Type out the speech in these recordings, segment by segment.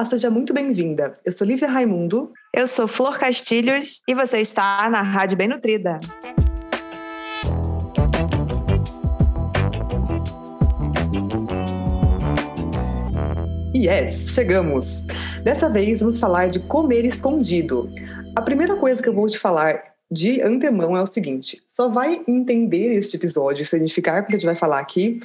Olá, seja muito bem-vinda. Eu sou Lívia Raimundo. Eu sou Flor Castilhos e você está na Rádio Bem Nutrida. Yes, chegamos! Dessa vez vamos falar de comer escondido. A primeira coisa que eu vou te falar de antemão é o seguinte: só vai entender este episódio, significar o que a gente vai falar aqui,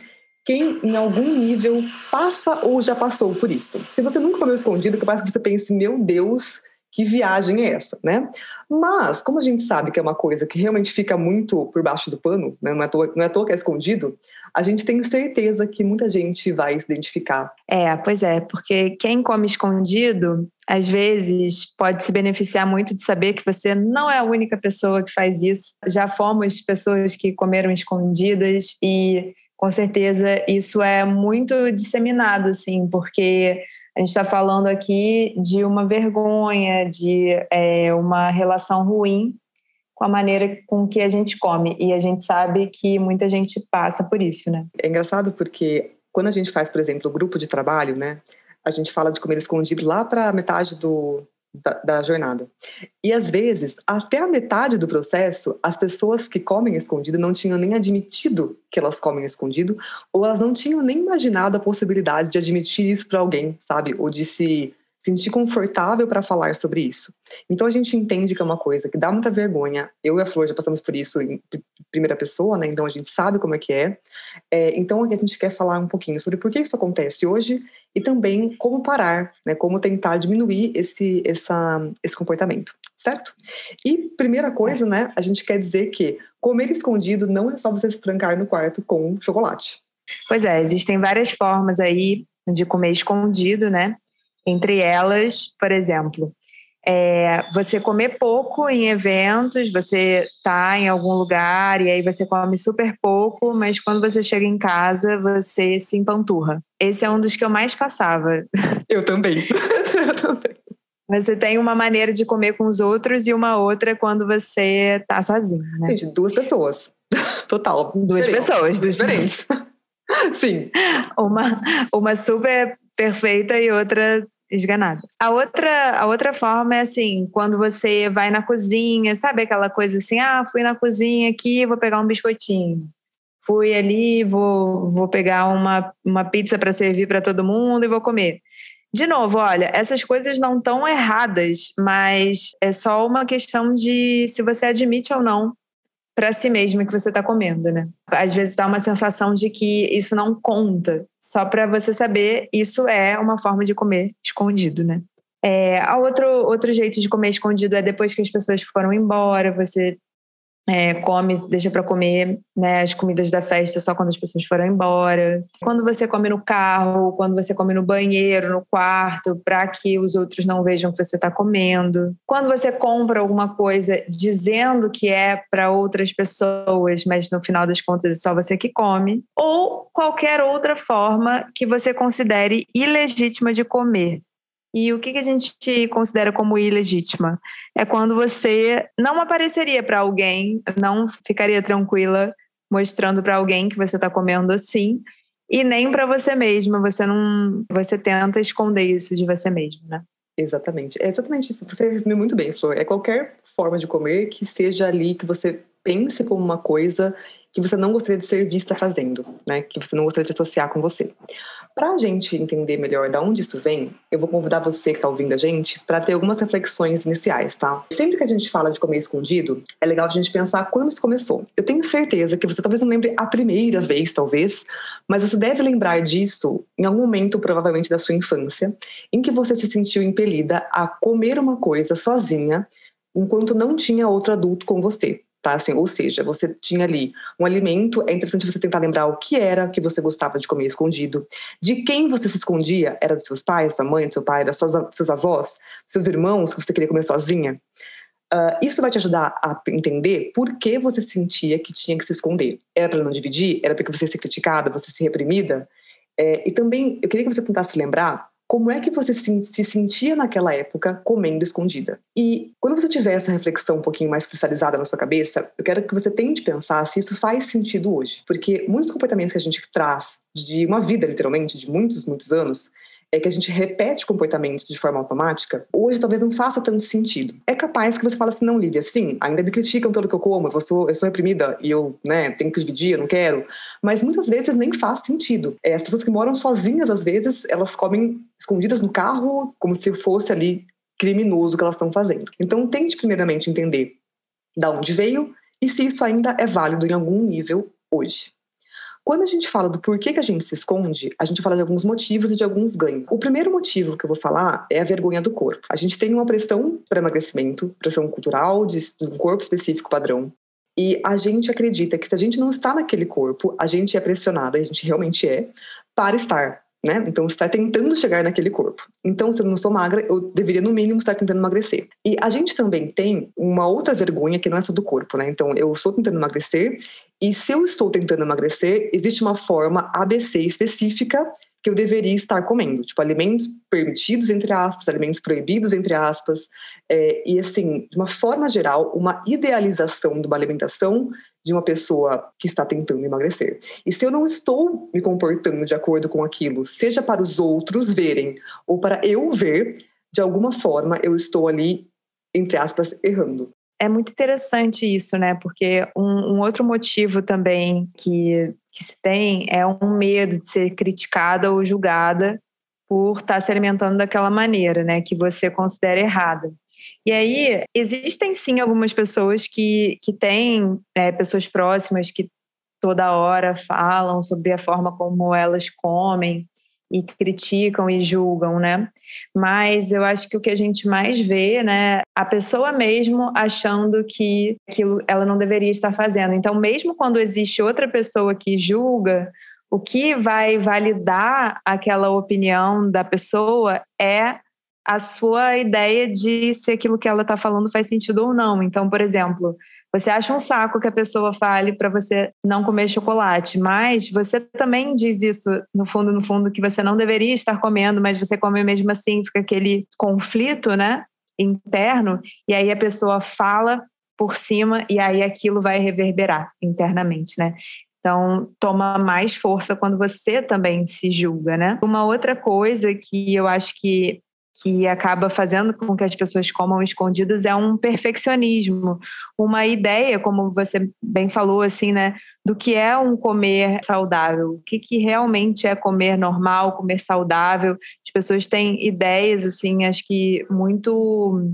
quem em algum nível passa ou já passou por isso. Se você nunca comeu escondido, capaz que você pense, meu Deus, que viagem é essa, né? Mas, como a gente sabe que é uma coisa que realmente fica muito por baixo do pano, né? não, é toa, não é à toa que é escondido, a gente tem certeza que muita gente vai se identificar. É, pois é, porque quem come escondido, às vezes, pode se beneficiar muito de saber que você não é a única pessoa que faz isso. Já fomos pessoas que comeram escondidas e com certeza isso é muito disseminado, assim, porque a gente está falando aqui de uma vergonha, de é, uma relação ruim com a maneira com que a gente come. E a gente sabe que muita gente passa por isso, né? É engraçado porque quando a gente faz, por exemplo, o grupo de trabalho, né? A gente fala de comer escondido lá para metade do, da, da, jornada. E às vezes, até a metade do processo, as pessoas que comem escondido não tinham nem admitido que elas comem escondido, ou elas não tinham nem imaginado a possibilidade de admitir isso para alguém, sabe? Ou de se sentir confortável para falar sobre isso. Então a gente entende que é uma coisa que dá muita vergonha. Eu e a Flor já passamos por isso em primeira pessoa, né? Então a gente sabe como é que é. é então a gente quer falar um pouquinho sobre por que isso acontece hoje e também como parar, né? Como tentar diminuir esse essa, esse comportamento, certo? E primeira coisa, né? A gente quer dizer que comer escondido não é só você se trancar no quarto com chocolate. Pois é, existem várias formas aí de comer escondido, né? Entre elas, por exemplo, é, você comer pouco em eventos, você tá em algum lugar e aí você come super pouco, mas quando você chega em casa, você se empanturra. Esse é um dos que eu mais passava. Eu também. eu também. Você tem uma maneira de comer com os outros e uma outra quando você tá sozinho, né? Gente, duas pessoas. Total. Duas diferentes. pessoas. Diferentes. Sim. Uma, uma super perfeita e outra esganada. A outra, a outra forma é assim, quando você vai na cozinha, sabe aquela coisa assim, ah, fui na cozinha aqui, vou pegar um biscoitinho. Fui ali, vou, vou pegar uma, uma pizza para servir para todo mundo e vou comer. De novo, olha, essas coisas não estão erradas, mas é só uma questão de se você admite ou não para si mesmo que você está comendo, né? Às vezes dá uma sensação de que isso não conta. Só para você saber, isso é uma forma de comer escondido, né? É, outro, outro jeito de comer escondido é depois que as pessoas foram embora, você é, come, deixa para comer né, as comidas da festa só quando as pessoas foram embora. Quando você come no carro, quando você come no banheiro, no quarto, para que os outros não vejam que você está comendo. Quando você compra alguma coisa dizendo que é para outras pessoas, mas no final das contas é só você que come. Ou qualquer outra forma que você considere ilegítima de comer. E o que, que a gente considera como ilegítima? É quando você não apareceria para alguém, não ficaria tranquila mostrando para alguém que você está comendo assim, e nem para você mesma. Você não, você tenta esconder isso de você mesma, né? Exatamente. É exatamente isso. Você resumiu muito bem, Flor. É qualquer forma de comer que seja ali que você pense como uma coisa que você não gostaria de ser vista fazendo, né? Que você não gostaria de associar com você. Para a gente entender melhor de onde isso vem, eu vou convidar você que está ouvindo a gente para ter algumas reflexões iniciais, tá? Sempre que a gente fala de comer escondido, é legal a gente pensar quando isso começou. Eu tenho certeza que você talvez não lembre a primeira vez, talvez, mas você deve lembrar disso em algum momento, provavelmente da sua infância, em que você se sentiu impelida a comer uma coisa sozinha enquanto não tinha outro adulto com você. Tá? Assim, ou seja, você tinha ali um alimento, é interessante você tentar lembrar o que era que você gostava de comer escondido, de quem você se escondia, era dos seus pais, sua mãe, seu pai, suas, seus avós, seus irmãos, que você queria comer sozinha. Uh, isso vai te ajudar a entender por que você sentia que tinha que se esconder. Era para não dividir? Era porque você ia ser criticada, você ser reprimida? É, e também, eu queria que você tentasse lembrar como é que você se, se, sentia naquela época comendo escondida? E quando você tiver essa reflexão um pouquinho mais cristalizada na sua cabeça, eu quero que você tente pensar se isso faz sentido hoje. Porque muitos comportamentos que a gente traz de uma vida, literalmente, de muitos, muitos anos, é que a gente repete comportamentos de forma automática, hoje talvez não faça tanto sentido. É capaz que você fale assim, não, Lívia, sim, ainda me criticam pelo que eu como, eu sou, eu sou reprimida e eu né, tenho que dividir, eu não quero. Mas muitas vezes nem faz sentido. É, as pessoas que moram sozinhas, às vezes, elas comem escondidas no carro, como se fosse ali criminoso que elas estão fazendo. Então, tente primeiramente entender da onde veio e se isso ainda é válido em algum nível hoje. Quando a gente fala do porquê que a gente se esconde, a gente fala de alguns motivos e de alguns ganhos. O primeiro motivo que eu vou falar é a vergonha do corpo. A gente tem uma pressão para emagrecimento, pressão cultural de um corpo específico padrão. E a gente acredita que se a gente não está naquele corpo, a gente é pressionada, a gente realmente é, para estar né? Então, está tentando chegar naquele corpo. Então, se eu não sou magra, eu deveria, no mínimo, estar tentando emagrecer. E a gente também tem uma outra vergonha que não é só do corpo, né? Então, eu estou tentando emagrecer, e se eu estou tentando emagrecer, existe uma forma ABC específica que eu deveria estar comendo, tipo alimentos permitidos entre aspas, alimentos proibidos entre aspas, é, e assim, de uma forma geral, uma idealização de uma alimentação de uma pessoa que está tentando emagrecer. E se eu não estou me comportando de acordo com aquilo, seja para os outros verem ou para eu ver, de alguma forma eu estou ali, entre aspas, errando. É muito interessante isso, né? Porque um, um outro motivo também que, que se tem é um medo de ser criticada ou julgada por estar se alimentando daquela maneira, né? Que você considera errada. E aí, existem sim algumas pessoas que, que têm é, pessoas próximas que toda hora falam sobre a forma como elas comem e criticam e julgam, né? Mas eu acho que o que a gente mais vê, né, a pessoa mesmo achando que aquilo ela não deveria estar fazendo. Então, mesmo quando existe outra pessoa que julga, o que vai validar aquela opinião da pessoa é a sua ideia de se aquilo que ela está falando faz sentido ou não. Então, por exemplo, você acha um saco que a pessoa fale para você não comer chocolate, mas você também diz isso no fundo, no fundo, que você não deveria estar comendo, mas você come mesmo assim, fica aquele conflito, né, interno, e aí a pessoa fala por cima e aí aquilo vai reverberar internamente, né? Então, toma mais força quando você também se julga, né? Uma outra coisa que eu acho que que acaba fazendo com que as pessoas comam escondidas é um perfeccionismo, uma ideia, como você bem falou, assim, né, do que é um comer saudável, o que, que realmente é comer normal, comer saudável. As pessoas têm ideias, assim, acho que muito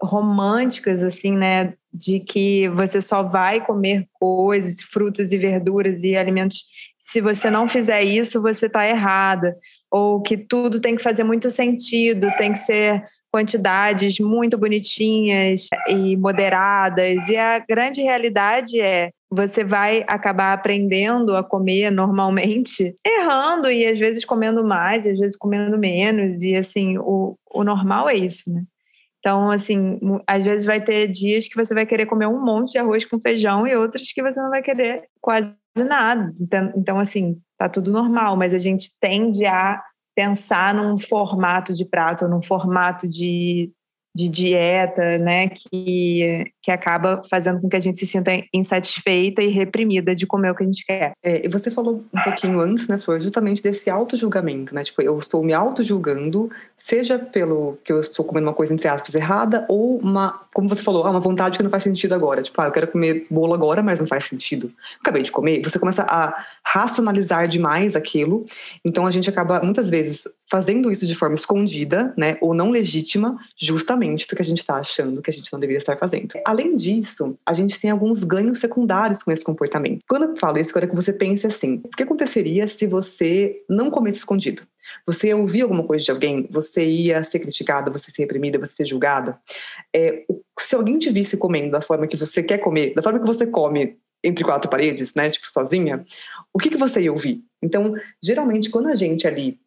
românticas, assim, né, de que você só vai comer coisas, frutas e verduras e alimentos se você não fizer isso, você está errada ou que tudo tem que fazer muito sentido, tem que ser quantidades muito bonitinhas e moderadas. E a grande realidade é você vai acabar aprendendo a comer normalmente, errando e às vezes comendo mais, às vezes comendo menos. E assim, o, o normal é isso, né? Então, assim, às vezes vai ter dias que você vai querer comer um monte de arroz com feijão e outros que você não vai querer quase nada. Então, então assim, tá tudo normal, mas a gente tende a pensar num formato de prato, num formato de de dieta, né, que, que acaba fazendo com que a gente se sinta insatisfeita e reprimida de comer o que a gente quer. É, e você falou um pouquinho antes, né, foi justamente desse auto-julgamento, né, tipo, eu estou me auto-julgando, seja pelo que eu estou comendo uma coisa, entre aspas, errada, ou uma, como você falou, ah, uma vontade que não faz sentido agora, tipo, ah, eu quero comer bolo agora, mas não faz sentido. Acabei de comer, você começa a racionalizar demais aquilo, então a gente acaba, muitas vezes, fazendo isso de forma escondida, né, ou não legítima, justamente porque a gente está achando que a gente não deveria estar fazendo. Além disso, a gente tem alguns ganhos secundários com esse comportamento. Quando eu falo isso, eu quero que você pense assim: o que aconteceria se você não comesse escondido? Você ia ouvir alguma coisa de alguém, você ia ser criticada, você ser reprimida, você ser julgada. É, se alguém te visse comendo da forma que você quer comer, da forma que você come entre quatro paredes, né, tipo sozinha, o que, que você ia ouvir? Então, geralmente, quando a gente ali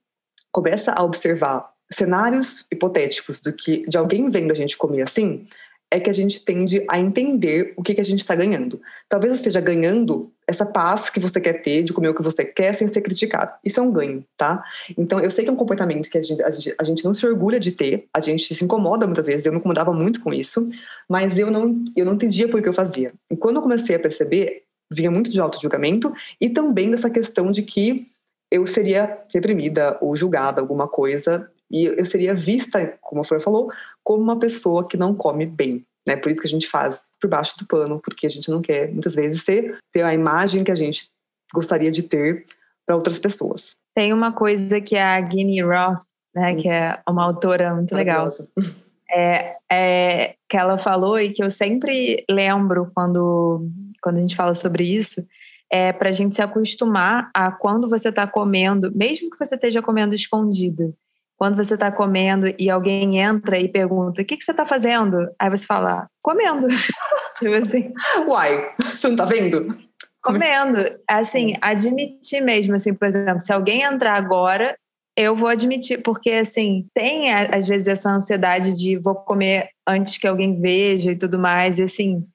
começa a observar cenários hipotéticos do que de alguém vendo a gente comer assim, é que a gente tende a entender o que, que a gente está ganhando. Talvez você esteja ganhando essa paz que você quer ter, de comer o que você quer sem ser criticado. Isso é um ganho, tá? Então, eu sei que é um comportamento que a gente, a gente, a gente não se orgulha de ter, a gente se incomoda muitas vezes, eu me incomodava muito com isso, mas eu não, eu não entendia por que eu fazia. E quando eu comecei a perceber, vinha muito de auto-julgamento e também dessa questão de que eu seria reprimida ou julgada alguma coisa e eu seria vista, como a Flor falou, como uma pessoa que não come bem. Né? Por isso que a gente faz por baixo do pano, porque a gente não quer, muitas vezes, ser, ter a imagem que a gente gostaria de ter para outras pessoas. Tem uma coisa que a Guinea Roth, né, que é uma autora muito legal, é, é, que ela falou e que eu sempre lembro quando, quando a gente fala sobre isso, é para a gente se acostumar a quando você está comendo, mesmo que você esteja comendo escondido, quando você está comendo e alguém entra e pergunta: o que, que você está fazendo? Aí você fala: comendo. tipo assim. Uai, você não está vendo? Comendo. Assim, admitir mesmo, assim, por exemplo, se alguém entrar agora, eu vou admitir, porque assim, tem às vezes essa ansiedade de vou comer antes que alguém veja e tudo mais, e assim,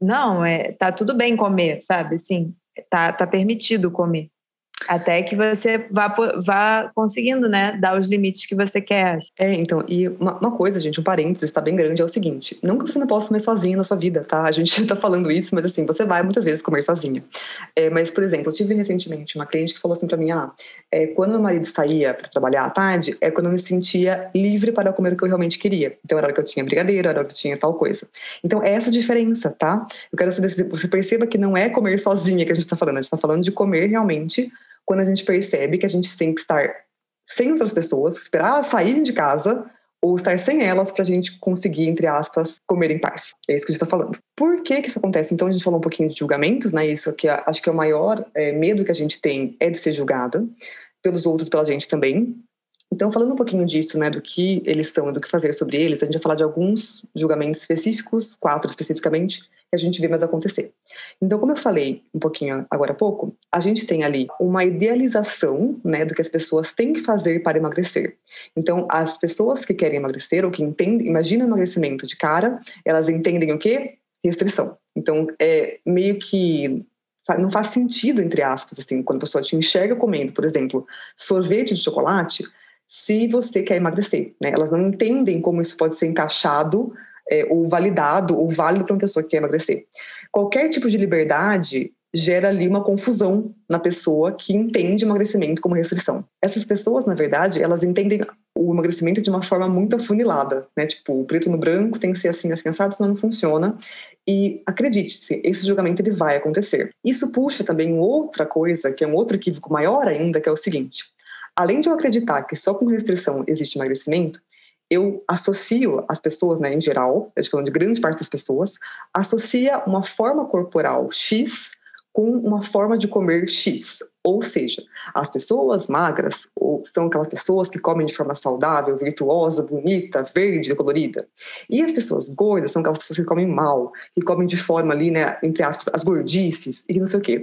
não, é, tá tudo bem comer, sabe? Assim, tá, tá permitido comer. Até que você vá, vá conseguindo, né, dar os limites que você quer. É, então, e uma, uma coisa, gente, um parênteses, está bem grande, é o seguinte: que você não possa comer sozinho na sua vida, tá? A gente tá falando isso, mas assim, você vai muitas vezes comer sozinha. É, mas, por exemplo, eu tive recentemente uma cliente que falou assim para mim: ah, é, quando meu marido saía para trabalhar à tarde, é quando eu me sentia livre para comer o que eu realmente queria. Então, era hora que eu tinha brigadeiro, era hora que eu tinha tal coisa. Então, é essa diferença, tá? Eu quero saber se você perceba que não é comer sozinha que a gente tá falando, a gente tá falando de comer realmente quando a gente percebe que a gente tem que estar sem outras pessoas, esperar saírem de casa ou estar sem elas para a gente conseguir, entre aspas, comer em paz. É isso que a gente está falando. Por que, que isso acontece? Então, a gente falou um pouquinho de julgamentos, né? Isso que acho que é o maior é, medo que a gente tem é de ser julgada pelos outros, pela gente também. Então, falando um pouquinho disso, né, do que eles são e do que fazer sobre eles, a gente vai falar de alguns julgamentos específicos, quatro especificamente, a gente vê mais acontecer. Então, como eu falei um pouquinho agora há pouco, a gente tem ali uma idealização né, do que as pessoas têm que fazer para emagrecer. Então, as pessoas que querem emagrecer ou que entendem, imaginam emagrecimento de cara, elas entendem o quê? Restrição. Então, é meio que não faz sentido, entre aspas, assim, quando a pessoa te enxerga comendo, por exemplo, sorvete de chocolate, se você quer emagrecer. Né? Elas não entendem como isso pode ser encaixado é, ou validado ou válido para uma pessoa que quer emagrecer. Qualquer tipo de liberdade gera ali uma confusão na pessoa que entende emagrecimento como restrição. Essas pessoas, na verdade, elas entendem o emagrecimento de uma forma muito afunilada, né? Tipo, o preto no branco tem que ser assim, assim, assado, senão não funciona. E acredite-se, esse julgamento ele vai acontecer. Isso puxa também outra coisa, que é um outro equívoco maior ainda, que é o seguinte. Além de eu acreditar que só com restrição existe emagrecimento, eu associo as pessoas, né, em geral, estou falando de grande parte das pessoas, associa uma forma corporal X com uma forma de comer X. Ou seja, as pessoas magras são aquelas pessoas que comem de forma saudável, virtuosa, bonita, verde, colorida. E as pessoas gordas são aquelas pessoas que comem mal, que comem de forma ali, né, entre aspas, as gordices e não sei o quê.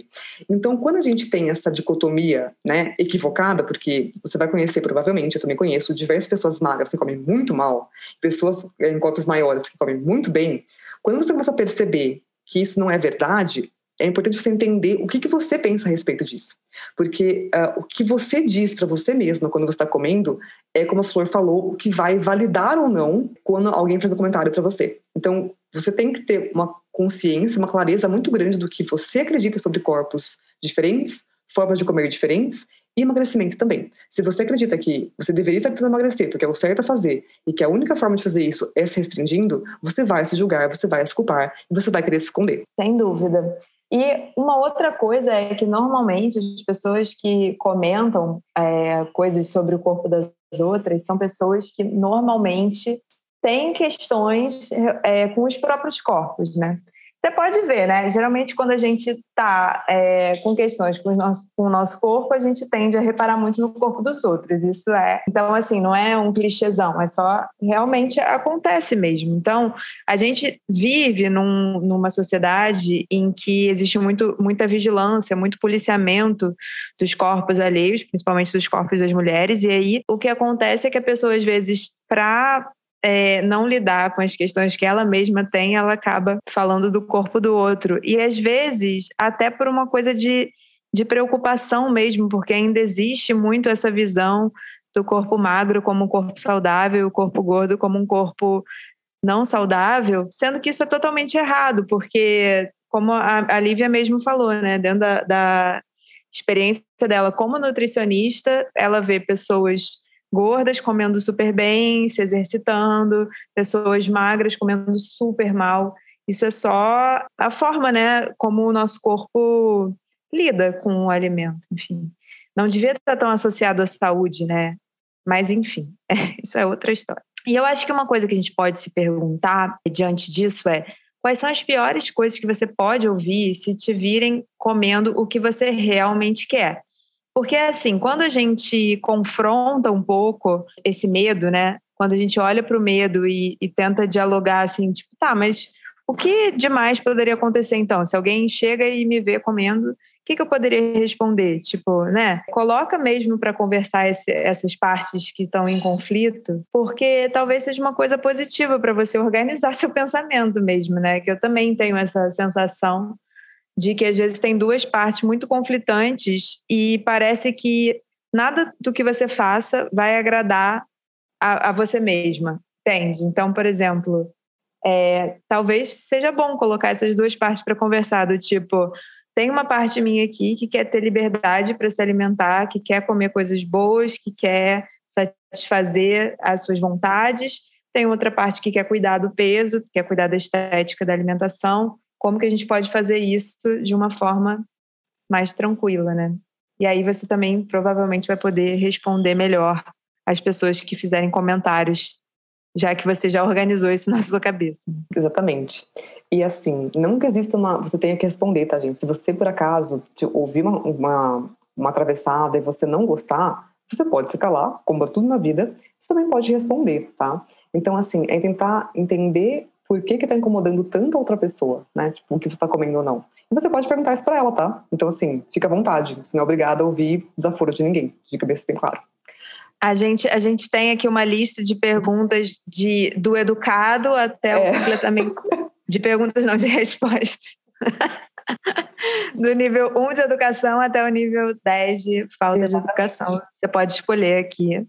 Então, quando a gente tem essa dicotomia, né, equivocada, porque você vai conhecer provavelmente, eu também conheço diversas pessoas magras que comem muito mal, pessoas em corpos maiores que comem muito bem. Quando você começa a perceber que isso não é verdade, é importante você entender o que, que você pensa a respeito disso. Porque uh, o que você diz para você mesma quando você está comendo é, como a Flor falou, o que vai validar ou não quando alguém faz um comentário para você. Então, você tem que ter uma consciência, uma clareza muito grande do que você acredita sobre corpos diferentes, formas de comer diferentes e emagrecimento também. Se você acredita que você deveria estar tentando emagrecer porque é o certo a fazer e que a única forma de fazer isso é se restringindo, você vai se julgar, você vai se culpar e você vai querer se esconder. Sem dúvida. E uma outra coisa é que normalmente as pessoas que comentam é, coisas sobre o corpo das outras são pessoas que normalmente têm questões é, com os próprios corpos, né? Você pode ver, né? Geralmente, quando a gente está é, com questões com o, nosso, com o nosso corpo, a gente tende a reparar muito no corpo dos outros. Isso é. Então, assim, não é um clichêzão, é só. Realmente acontece mesmo. Então, a gente vive num, numa sociedade em que existe muito, muita vigilância, muito policiamento dos corpos alheios, principalmente dos corpos das mulheres. E aí, o que acontece é que a pessoa, às vezes, para é, não lidar com as questões que ela mesma tem, ela acaba falando do corpo do outro. E às vezes, até por uma coisa de, de preocupação mesmo, porque ainda existe muito essa visão do corpo magro como um corpo saudável, o corpo gordo como um corpo não saudável, sendo que isso é totalmente errado, porque, como a, a Lívia mesmo falou, né, dentro da, da experiência dela como nutricionista, ela vê pessoas gordas comendo super bem, se exercitando, pessoas magras comendo super mal. Isso é só a forma, né, como o nosso corpo lida com o alimento, enfim. Não devia estar tão associado à saúde, né? Mas, enfim, é, isso é outra história. E eu acho que uma coisa que a gente pode se perguntar diante disso é quais são as piores coisas que você pode ouvir se te virem comendo o que você realmente quer. Porque, assim, quando a gente confronta um pouco esse medo, né? Quando a gente olha para o medo e, e tenta dialogar assim, tipo, tá, mas o que demais poderia acontecer então? Se alguém chega e me vê comendo, que, que eu poderia responder? Tipo, né? Coloca mesmo para conversar esse, essas partes que estão em conflito, porque talvez seja uma coisa positiva para você organizar seu pensamento mesmo, né? Que eu também tenho essa sensação de que às vezes tem duas partes muito conflitantes e parece que nada do que você faça vai agradar a, a você mesma, entende? Então, por exemplo, é, talvez seja bom colocar essas duas partes para conversar, do tipo, tem uma parte minha aqui que quer ter liberdade para se alimentar, que quer comer coisas boas, que quer satisfazer as suas vontades. Tem outra parte que quer cuidar do peso, que quer cuidar da estética da alimentação. Como que a gente pode fazer isso de uma forma mais tranquila, né? E aí você também provavelmente vai poder responder melhor as pessoas que fizerem comentários, já que você já organizou isso na sua cabeça. Exatamente. E assim, não que exista uma. Você tenha que responder, tá, gente? Se você, por acaso, ouvir uma, uma, uma atravessada e você não gostar, você pode se calar, como tudo na vida, você também pode responder, tá? Então, assim, é tentar entender por que que tá incomodando tanto a outra pessoa, né? Tipo, o que você tá comendo ou não. E você pode perguntar isso pra ela, tá? Então, assim, fica à vontade. Você não é obrigada a ouvir desaforo de ninguém, de cabeça bem claro. A gente, a gente tem aqui uma lista de perguntas de, do educado até é. o completamente de perguntas, não, de respostas. Do nível 1 de educação até o nível 10 de falta de educação. Você pode escolher aqui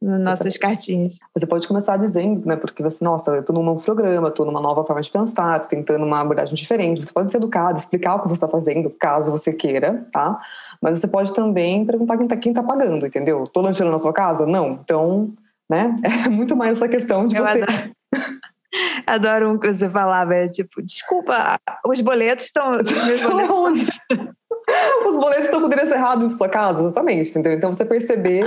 nas nossas cartinhas. Você pode começar dizendo, né? Porque você, nossa, eu tô num novo programa, tô numa nova forma de pensar, tô tentando uma abordagem diferente. Você pode ser educado, explicar o que você está fazendo, caso você queira, tá? Mas você pode também perguntar quem tá, quem tá pagando, entendeu? Tô lanchando na sua casa? Não. Então, né? É muito mais essa questão de eu você. Adoro. Adoro um que você falava, é tipo, desculpa, os boletos estão. Os boletos, os boletos estão podendo ser errados na sua casa, exatamente, entendeu? Então você perceber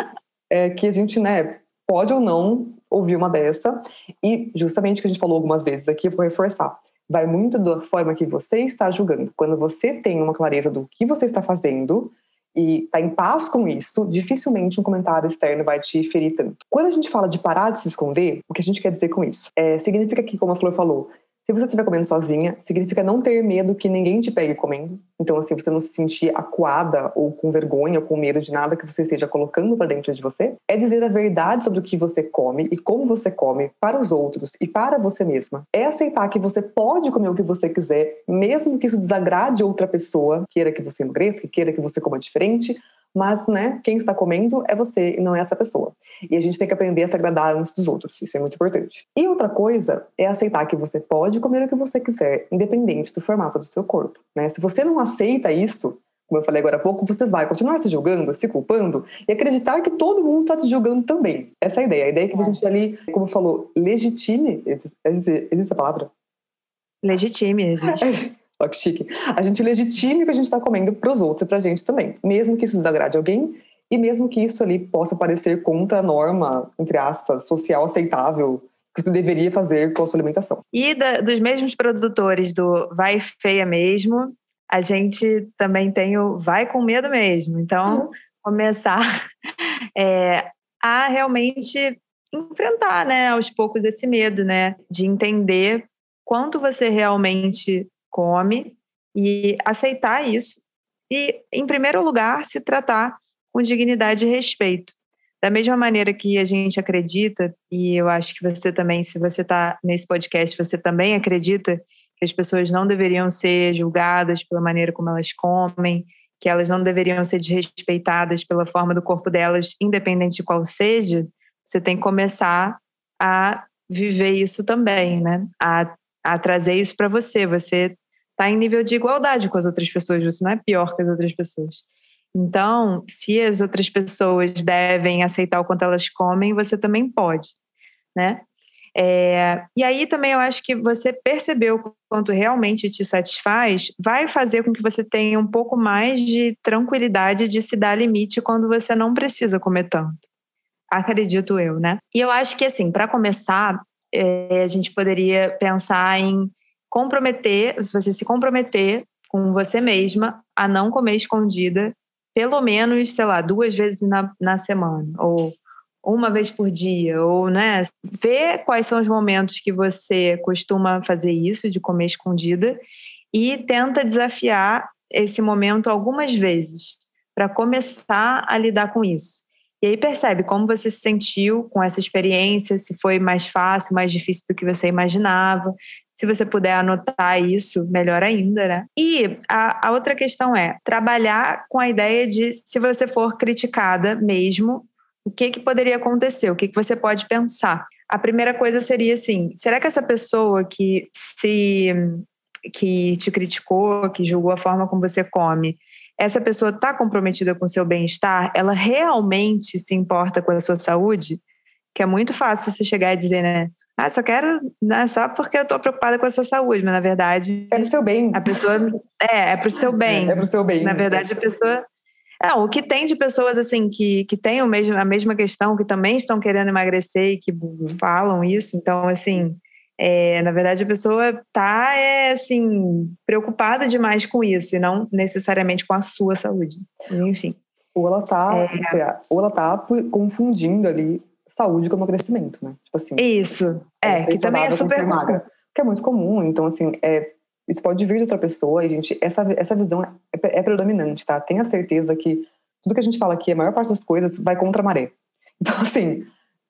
é, que a gente, né, pode ou não ouvir uma dessa, e justamente o que a gente falou algumas vezes aqui, eu vou reforçar. Vai muito da forma que você está julgando. Quando você tem uma clareza do que você está fazendo, e está em paz com isso, dificilmente um comentário externo vai te ferir tanto. Quando a gente fala de parar de se esconder, o que a gente quer dizer com isso? É, significa que, como a Flor falou, se você estiver comendo sozinha, significa não ter medo que ninguém te pegue comendo. Então, assim, você não se sentir acuada ou com vergonha ou com medo de nada que você esteja colocando para dentro de você. É dizer a verdade sobre o que você come e como você come para os outros e para você mesma. É aceitar que você pode comer o que você quiser, mesmo que isso desagrade outra pessoa, queira que você emagreça, queira que você coma diferente, mas né, quem está comendo é você e não é essa pessoa. E a gente tem que aprender a se agradar uns dos outros, isso é muito importante. E outra coisa é aceitar que você pode comer o que você quiser, independente do formato do seu corpo. Né? Se você não aceita isso, como eu falei agora há pouco, você vai continuar se julgando, se culpando e acreditar que todo mundo está te julgando também. Essa é a ideia. A ideia é que a gente ali, como falou, legitime, existe, existe a palavra? Legitime, existe. Só que chique. A gente legitime o que a gente está comendo para os outros e para a gente também. Mesmo que isso desagrade alguém e mesmo que isso ali possa parecer contra a norma, entre aspas, social aceitável que você deveria fazer com a sua alimentação. E da, dos mesmos produtores do Vai Feia Mesmo, a gente também tem o Vai Com Medo Mesmo. Então, uhum. começar é, a realmente enfrentar, né, aos poucos esse medo, né, de entender quanto você realmente come e aceitar isso. E, em primeiro lugar, se tratar com dignidade e respeito. Da mesma maneira que a gente acredita, e eu acho que você também, se você está nesse podcast, você também acredita que as pessoas não deveriam ser julgadas pela maneira como elas comem, que elas não deveriam ser desrespeitadas pela forma do corpo delas, independente de qual seja, você tem que começar a viver isso também, né? A, a trazer isso para você. Você está em nível de igualdade com as outras pessoas, você não é pior que as outras pessoas. Então, se as outras pessoas devem aceitar o quanto elas comem, você também pode, né? É, e aí também eu acho que você percebeu o quanto realmente te satisfaz, vai fazer com que você tenha um pouco mais de tranquilidade de se dar limite quando você não precisa comer tanto. Acredito eu, né? E eu acho que, assim, para começar, é, a gente poderia pensar em comprometer, se você se comprometer com você mesma a não comer escondida, pelo menos, sei lá, duas vezes na, na semana, ou uma vez por dia, ou, né, ver quais são os momentos que você costuma fazer isso, de comer escondida, e tenta desafiar esse momento algumas vezes, para começar a lidar com isso. E aí percebe como você se sentiu com essa experiência, se foi mais fácil, mais difícil do que você imaginava. Se você puder anotar isso, melhor ainda, né? E a, a outra questão é trabalhar com a ideia de se você for criticada mesmo, o que, que poderia acontecer? O que, que você pode pensar? A primeira coisa seria assim: será que essa pessoa que se que te criticou, que julgou a forma como você come, essa pessoa está comprometida com o seu bem-estar, ela realmente se importa com a sua saúde, que é muito fácil você chegar e dizer, né? Ah, só quero, né, só porque eu estou preocupada com a sua saúde, mas na verdade. É pro seu bem. A pessoa. É, é pro seu bem. É pro seu bem. Na verdade, a pessoa. Não, o que tem de pessoas assim que, que têm o mesmo, a mesma questão, que também estão querendo emagrecer e que falam isso, então, assim, é, na verdade, a pessoa está é, assim, preocupada demais com isso e não necessariamente com a sua saúde. Enfim. Ou ela está é. ou ela tá confundindo ali saúde com emagrecimento, né? Tipo assim. Isso. É, que também é super magra. Que é muito comum. Então, assim, é, isso pode vir de outra pessoa e, gente, essa, essa visão é, é predominante, tá? Tenha certeza que tudo que a gente fala aqui, a maior parte das coisas vai contra a maré. Então, assim,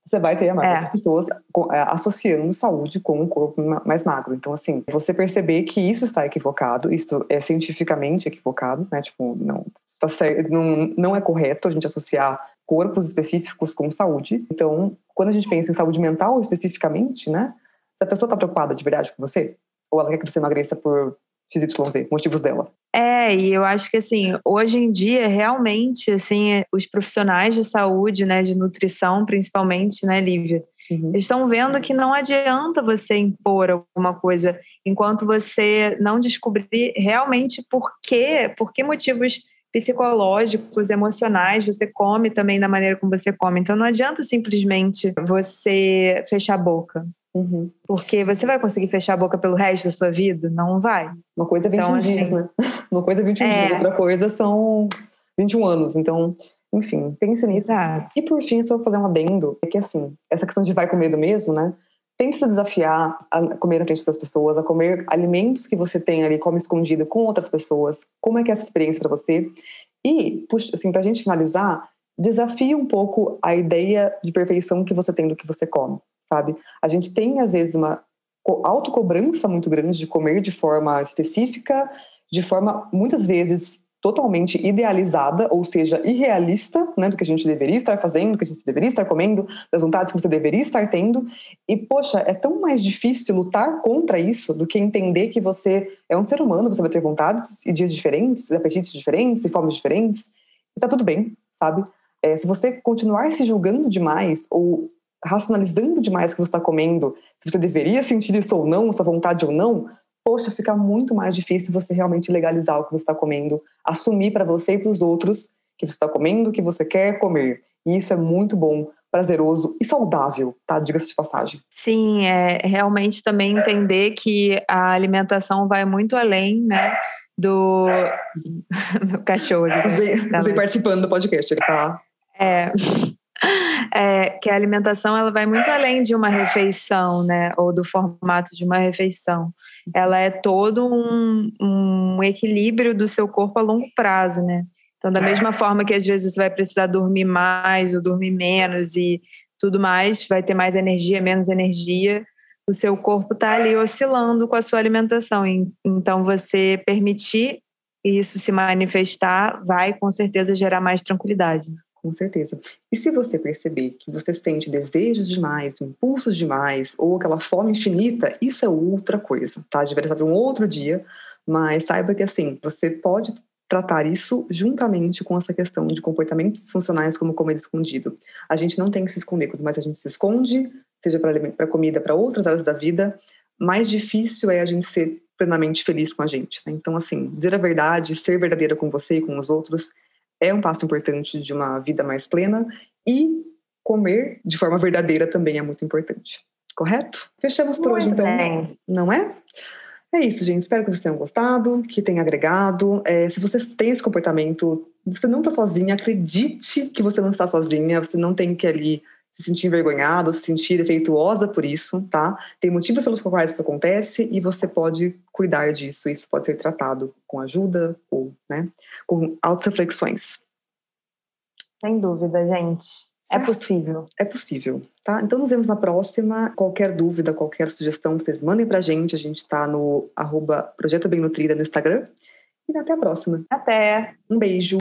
você vai ter a maioria é. das pessoas é, associando saúde com um corpo mais magro. Então, assim, você perceber que isso está equivocado, isso é cientificamente equivocado, né? Tipo, não, tá certo, não, não é correto a gente associar corpos específicos com saúde. Então, quando a gente pensa em saúde mental especificamente, né? Se a pessoa está preocupada de verdade com você, ou ela quer que você emagreça por XYZ, motivos dela. É, e eu acho que assim, hoje em dia, realmente, assim, os profissionais de saúde, né, de nutrição, principalmente, né, Lívia, uhum. eles estão vendo que não adianta você impor alguma coisa enquanto você não descobrir realmente por quê, por que motivos psicológicos, emocionais, você come também da maneira como você come. Então não adianta simplesmente você fechar a boca. Uhum. Porque você vai conseguir fechar a boca pelo resto da sua vida? Não vai. Uma coisa é 21 então, dias, assim, né? Uma coisa é 21 é... dias, outra coisa são 21 anos. Então, enfim, pense nisso. E por fim, só vou fazer um adendo, é que assim, essa questão de vai com medo mesmo, né? Pense se desafiar a comer na frente das pessoas, a comer alimentos que você tem ali, come escondido com outras pessoas. Como é que é essa experiência para você? E, puxa, assim, pra gente finalizar, desafie um pouco a ideia de perfeição que você tem do que você come sabe? A gente tem, às vezes, uma autocobrança muito grande de comer de forma específica, de forma, muitas vezes, totalmente idealizada, ou seja, irrealista, né, do que a gente deveria estar fazendo, do que a gente deveria estar comendo, das vontades que você deveria estar tendo. E, poxa, é tão mais difícil lutar contra isso do que entender que você é um ser humano, você vai ter vontades e dias diferentes, apetites diferentes e formas diferentes. E tá tudo bem, sabe? É, se você continuar se julgando demais ou racionalizando demais o que você está comendo, se você deveria sentir isso ou não, essa vontade ou não, poxa, fica muito mais difícil você realmente legalizar o que você está comendo, assumir para você e para os outros que você está comendo o que você quer comer. E isso é muito bom, prazeroso e saudável, tá? Diga-se de passagem. Sim, é realmente também entender que a alimentação vai muito além, né? Do meu cachorro. Você, tá participando do podcast, ele tá. É é, que a alimentação ela vai muito além de uma refeição, né? Ou do formato de uma refeição. Ela é todo um, um equilíbrio do seu corpo a longo prazo, né? Então, da mesma forma que às vezes você vai precisar dormir mais ou dormir menos e tudo mais, vai ter mais energia, menos energia, o seu corpo está ali oscilando com a sua alimentação. Então, você permitir isso se manifestar vai com certeza gerar mais tranquilidade. Com certeza. E se você perceber que você sente desejos demais, impulsos demais, ou aquela fome infinita, isso é outra coisa, tá? Deveria saber um outro dia, mas saiba que assim, você pode tratar isso juntamente com essa questão de comportamentos funcionais como comer escondido. A gente não tem que se esconder, quanto mais a gente se esconde, seja para comida, para outras áreas da vida, mais difícil é a gente ser plenamente feliz com a gente. Né? Então, assim, dizer a verdade, ser verdadeira com você e com os outros é um passo importante de uma vida mais plena e comer de forma verdadeira também é muito importante. Correto? Fechamos por muito hoje, então. Bem. Não é? É isso, gente. Espero que vocês tenham gostado, que tenha agregado. É, se você tem esse comportamento, você não está sozinha, acredite que você não está sozinha, você não tem que ali se sentir envergonhada, se sentir defeituosa por isso, tá? Tem motivos pelos quais isso acontece e você pode cuidar disso. Isso pode ser tratado com ajuda ou, né, com auto-reflexões. Sem dúvida, gente. É certo? É possível. É possível, tá? Então nos vemos na próxima. Qualquer dúvida, qualquer sugestão, vocês mandem pra gente. A gente está no arroba Projeto Bem Nutrida no Instagram. E até a próxima. Até. Um beijo.